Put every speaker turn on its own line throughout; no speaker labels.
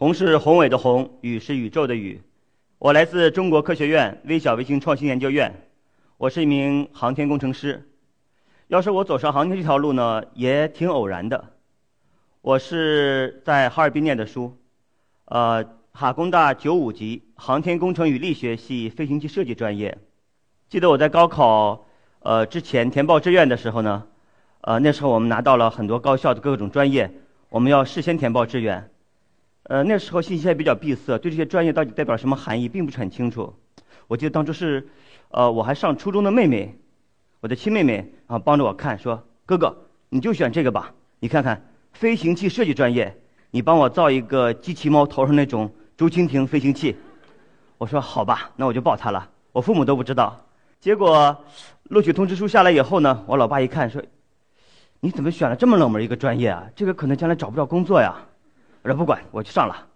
宏是宏伟的宏，宇是宇宙的宇。我来自中国科学院微小卫星创新研究院，我是一名航天工程师。要是我走上航天这条路呢，也挺偶然的。我是在哈尔滨念的书，呃，哈工大九五级航天工程与力学系飞行器设计专业。记得我在高考呃之前填报志愿的时候呢，呃，那时候我们拿到了很多高校的各种专业，我们要事先填报志愿。呃，那时候信息还比较闭塞，对这些专业到底代表什么含义并不是很清楚。我记得当初是，呃，我还上初中的妹妹，我的亲妹妹，啊帮着我看，说：“哥哥，你就选这个吧，你看看飞行器设计专业，你帮我造一个机器猫头上那种竹蜻蜓飞行器。”我说：“好吧，那我就报它了。”我父母都不知道。结果录取通知书下来以后呢，我老爸一看说。你怎么选了这么冷门一个专业啊？这个可能将来找不着工作呀。我说不管，我去上了，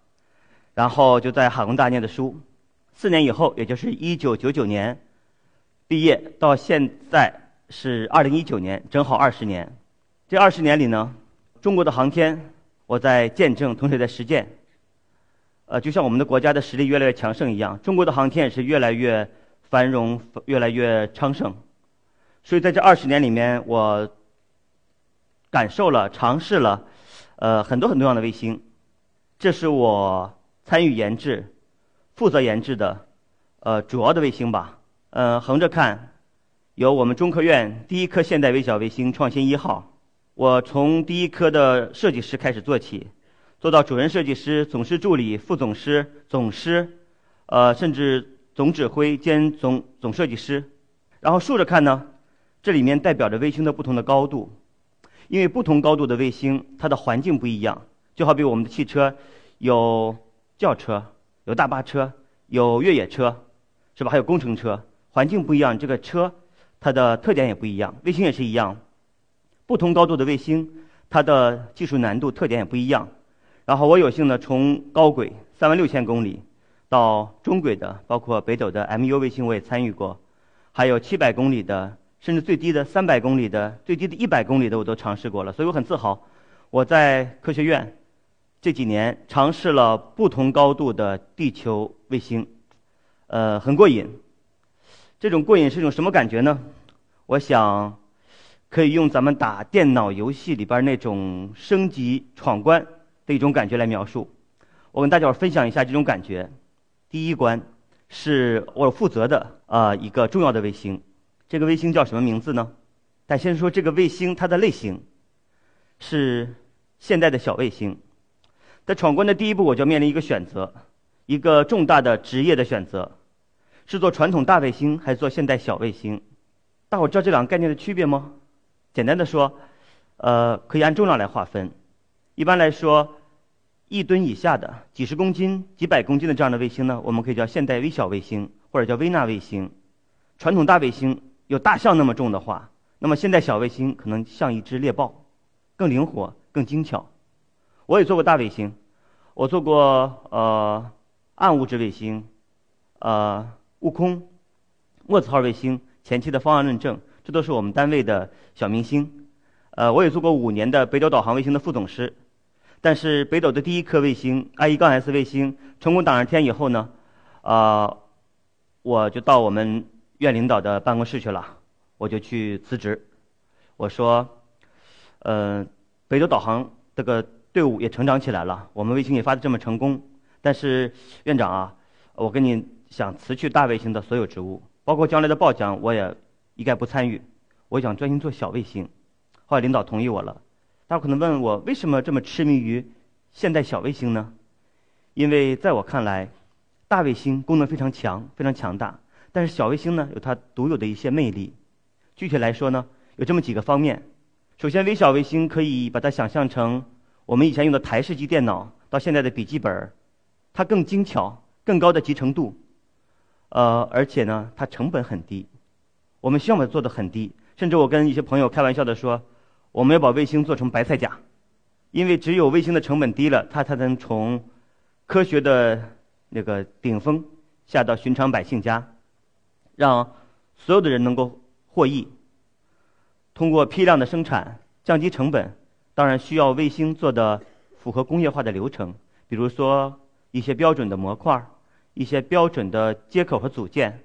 然后就在哈工大念的书，四年以后，也就是一九九九年毕业，到现在是二零一九年，正好二十年。这二十年里呢，中国的航天，我在见证，同时也在实践。呃，就像我们的国家的实力越来越强盛一样，中国的航天也是越来越繁荣，越来越昌盛。所以在这二十年里面，我。感受了，尝试了，呃，很多很多样的卫星，这是我参与研制、负责研制的，呃，主要的卫星吧。呃，横着看，有我们中科院第一颗现代微小卫星“创新一号”，我从第一颗的设计师开始做起，做到主任设计师、总师助理、副总师、总师，呃，甚至总指挥兼总总设计师。然后竖着看呢，这里面代表着卫星的不同的高度。因为不同高度的卫星，它的环境不一样，就好比我们的汽车，有轿车，有大巴车，有越野车，是吧？还有工程车，环境不一样，这个车它的特点也不一样。卫星也是一样，不同高度的卫星，它的技术难度特点也不一样。然后我有幸呢，从高轨三万六千公里到中轨的，包括北斗的 MU 卫星我也参与过，还有七百公里的。甚至最低的三百公里的，最低的一百公里的我都尝试过了，所以我很自豪。我在科学院这几年尝试了不同高度的地球卫星，呃，很过瘾。这种过瘾是一种什么感觉呢？我想可以用咱们打电脑游戏里边那种升级闯关的一种感觉来描述。我跟大家伙分享一下这种感觉。第一关是我负责的啊一个重要的卫星。这个卫星叫什么名字呢？但先说这个卫星，它的类型是现代的小卫星。在闯关的第一步，我就面临一个选择，一个重大的职业的选择：是做传统大卫星，还是做现代小卫星？大伙知道这两个概念的区别吗？简单的说，呃，可以按重量来划分。一般来说，一吨以下的、几十公斤、几百公斤的这样的卫星呢，我们可以叫现代微小卫星，或者叫微纳卫星。传统大卫星。有大象那么重的话，那么现代小卫星可能像一只猎豹，更灵活、更精巧。我也做过大卫星，我做过呃暗物质卫星，呃悟空、墨子号卫星前期的方案论证，这都是我们单位的小明星。呃，我也做过五年的北斗导航卫星的副总师，但是北斗的第一颗卫星 I 一杠 S 卫星成功打上天以后呢，啊，我就到我们。院领导的办公室去了，我就去辞职。我说：“呃，北斗导航这个队伍也成长起来了，我们卫星也发的这么成功。但是院长啊，我跟你想辞去大卫星的所有职务，包括将来的报奖，我也一概不参与。我想专心做小卫星。后来领导同意我了。大家可能问我为什么这么痴迷于现代小卫星呢？因为在我看来，大卫星功能非常强，非常强大。”但是小卫星呢，有它独有的一些魅力。具体来说呢，有这么几个方面。首先，微小卫星可以把它想象成我们以前用的台式机电脑，到现在的笔记本、它更精巧，更高的集成度，呃，而且呢，它成本很低。我们希望它做的很低，甚至我跟一些朋友开玩笑的说，我们要把卫星做成白菜价，因为只有卫星的成本低了，它才能从科学的那个顶峰下到寻常百姓家，让所有的人能够获益。通过批量的生产降低成本，当然需要卫星做的符合工业化的流程，比如说一些标准的模块、一些标准的接口和组件。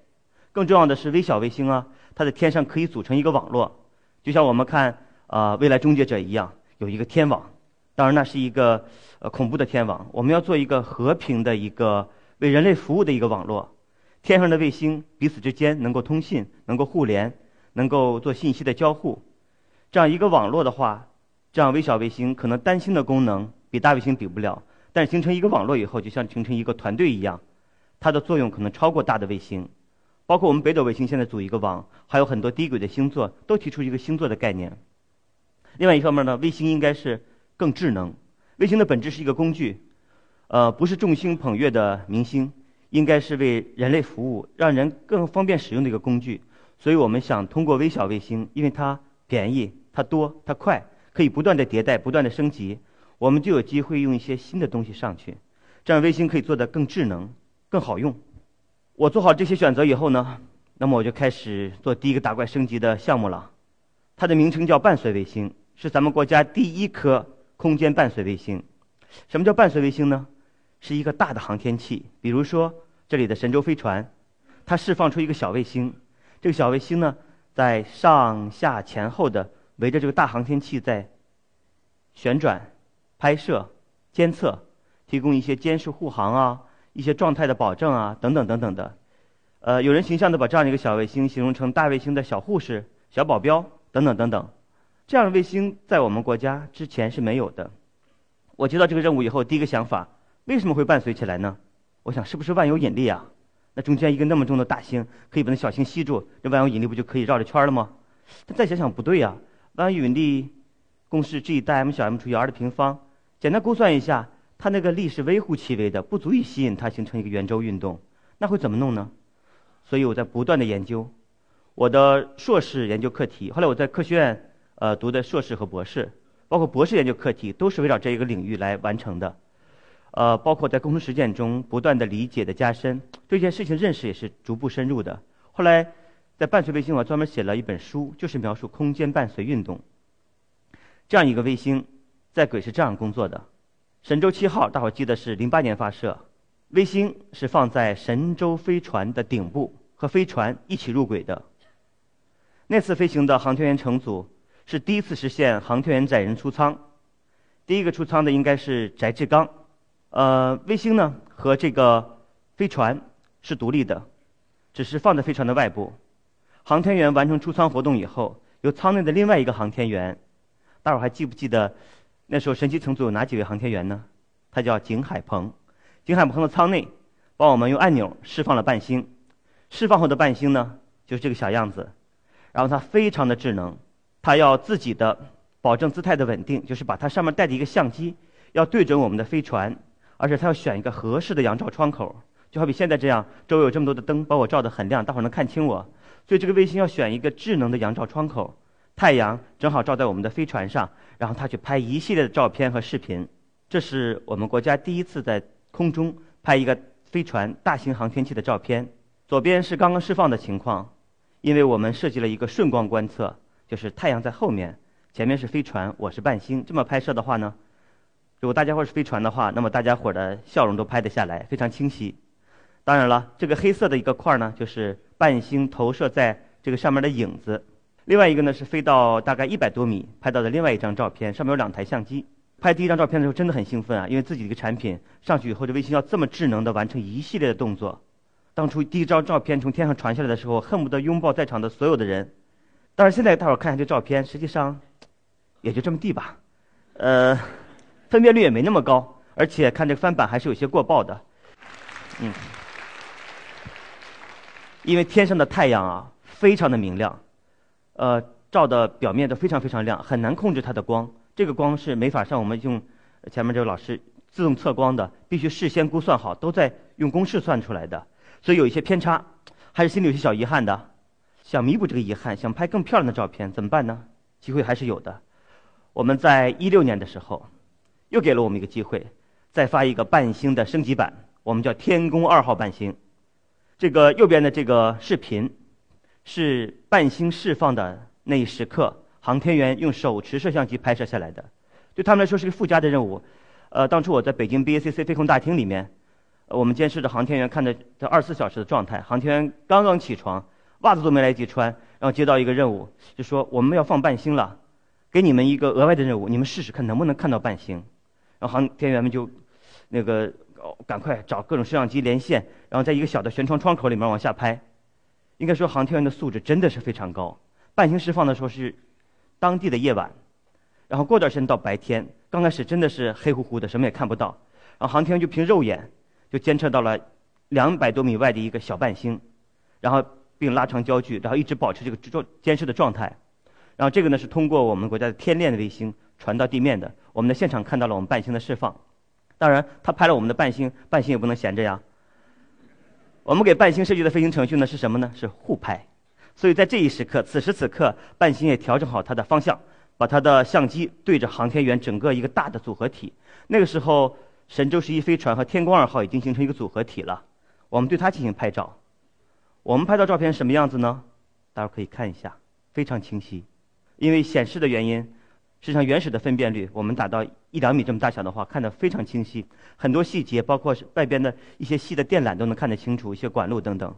更重要的是，微小卫星啊。它在天上可以组成一个网络，就像我们看啊《未来终结者》一样，有一个天网。当然，那是一个呃恐怖的天网。我们要做一个和平的一个为人类服务的一个网络。天上的卫星彼此之间能够通信，能够互联，能够做信息的交互。这样一个网络的话，这样微小卫星可能单星的功能比大卫星比不了，但是形成一个网络以后，就像形成一个团队一样，它的作用可能超过大的卫星。包括我们北斗卫星现在组一个网，还有很多低轨的星座都提出一个星座的概念。另外一方面呢，卫星应该是更智能。卫星的本质是一个工具，呃，不是众星捧月的明星，应该是为人类服务，让人更方便使用的一个工具。所以我们想通过微小卫星，因为它便宜、它多、它快，可以不断的迭代、不断的升级，我们就有机会用一些新的东西上去，这样卫星可以做得更智能、更好用。我做好这些选择以后呢，那么我就开始做第一个打怪升级的项目了。它的名称叫伴随卫星，是咱们国家第一颗空间伴随卫星。什么叫伴随卫星呢？是一个大的航天器，比如说这里的神舟飞船，它释放出一个小卫星。这个小卫星呢，在上下前后的围着这个大航天器在旋转、拍摄、监测，提供一些监视护航啊。一些状态的保证啊，等等等等的，呃，有人形象的把这样一个小卫星形容成大卫星的小护士、小保镖等等等等，这样的卫星在我们国家之前是没有的。我接到这个任务以后，第一个想法，为什么会伴随起来呢？我想是不是万有引力啊？那中间一个那么重的大星，可以把那小星吸住，这万有引力不就可以绕着圈了吗？但再想想不对呀，万有引力公式 G 大 M 小 m 除以 r 的平方，简单估算一下。它那个力是微乎其微的，不足以吸引它形成一个圆周运动，那会怎么弄呢？所以我在不断的研究，我的硕士研究课题，后来我在科学院呃读的硕士和博士，包括博士研究课题都是围绕这一个领域来完成的，呃，包括在工程实践中不断的理解的加深，对这件事情认识也是逐步深入的。后来在伴随卫星，我专门写了一本书，就是描述空间伴随运动。这样一个卫星在轨是这样工作的。神舟七号，大伙记得是零八年发射，卫星是放在神舟飞船的顶部，和飞船一起入轨的。那次飞行的航天员乘组是第一次实现航天员载人出舱，第一个出舱的应该是翟志刚。呃，卫星呢和这个飞船是独立的，只是放在飞船的外部。航天员完成出舱活动以后，由舱内的另外一个航天员，大伙还记不记得？那时候神七乘组有哪几位航天员呢？他叫景海鹏。景海鹏的舱内，帮我们用按钮释放了伴星。释放后的伴星呢，就是这个小样子。然后它非常的智能，它要自己的保证姿态的稳定，就是把它上面带的一个相机要对准我们的飞船，而且它要选一个合适的阳照窗口，就好比现在这样，周围有这么多的灯把我照得很亮，大伙儿能看清我。所以这个卫星要选一个智能的阳照窗口。太阳正好照在我们的飞船上，然后它去拍一系列的照片和视频。这是我们国家第一次在空中拍一个飞船大型航天器的照片。左边是刚刚释放的情况，因为我们设计了一个顺光观测，就是太阳在后面，前面是飞船，我是伴星。这么拍摄的话呢，如果大家伙是飞船的话，那么大家伙的笑容都拍得下来，非常清晰。当然了，这个黑色的一个块儿呢，就是伴星投射在这个上面的影子。另外一个呢是飞到大概一百多米拍到的另外一张照片，上面有两台相机。拍第一张照片的时候真的很兴奋啊，因为自己的一个产品上去以后，这卫星要这么智能的完成一系列的动作。当初第一张照片从天上传下来的时候，恨不得拥抱在场的所有的人。但是现在大伙儿看一下这照片，实际上也就这么地吧，呃，分辨率也没那么高，而且看这个翻版还是有些过曝的。嗯，因为天上的太阳啊，非常的明亮。呃，照的表面都非常非常亮，很难控制它的光。这个光是没法像我们用前面这位老师自动测光的，必须事先估算好，都在用公式算出来的，所以有一些偏差，还是心里有些小遗憾的。想弥补这个遗憾，想拍更漂亮的照片，怎么办呢？机会还是有的。我们在一六年的时候，又给了我们一个机会，再发一个半星的升级版，我们叫天宫二号半星。这个右边的这个视频，是半星释放的那一时刻，航天员用手持摄像机拍摄下来的，对他们来说是个附加的任务。呃，当初我在北京 BACC 飞控大厅里面，我们监视着航天员看着这二十四小时的状态，航天员刚刚起床。袜子都没来得及穿，然后接到一个任务，就说我们要放半星了，给你们一个额外的任务，你们试试看能不能看到半星。然后航天员们就，那个赶快找各种摄像机连线，然后在一个小的舷窗窗口里面往下拍。应该说航天员的素质真的是非常高。半星释放的时候是当地的夜晚，然后过段时间到白天，刚开始真的是黑乎乎的，什么也看不到。然后航天员就凭肉眼就监测到了两百多米外的一个小半星，然后。并拉长焦距，然后一直保持这个状监视的状态。然后这个呢是通过我们国家的天链卫星传到地面的。我们在现场看到了我们半星的释放。当然，他拍了我们的半星，半星也不能闲着呀。我们给半星设计的飞行程序呢是什么呢？是互拍。所以在这一时刻，此时此刻，半星也调整好它的方向，把它的相机对着航天员整个一个大的组合体。那个时候，神舟十一飞船和天宫二号已经形成一个组合体了。我们对它进行拍照。我们拍到照片什么样子呢？大家可以看一下，非常清晰。因为显示的原因，实际上原始的分辨率，我们打到一两米这么大小的话，看得非常清晰。很多细节，包括外边的一些细的电缆都能看得清楚，一些管路等等。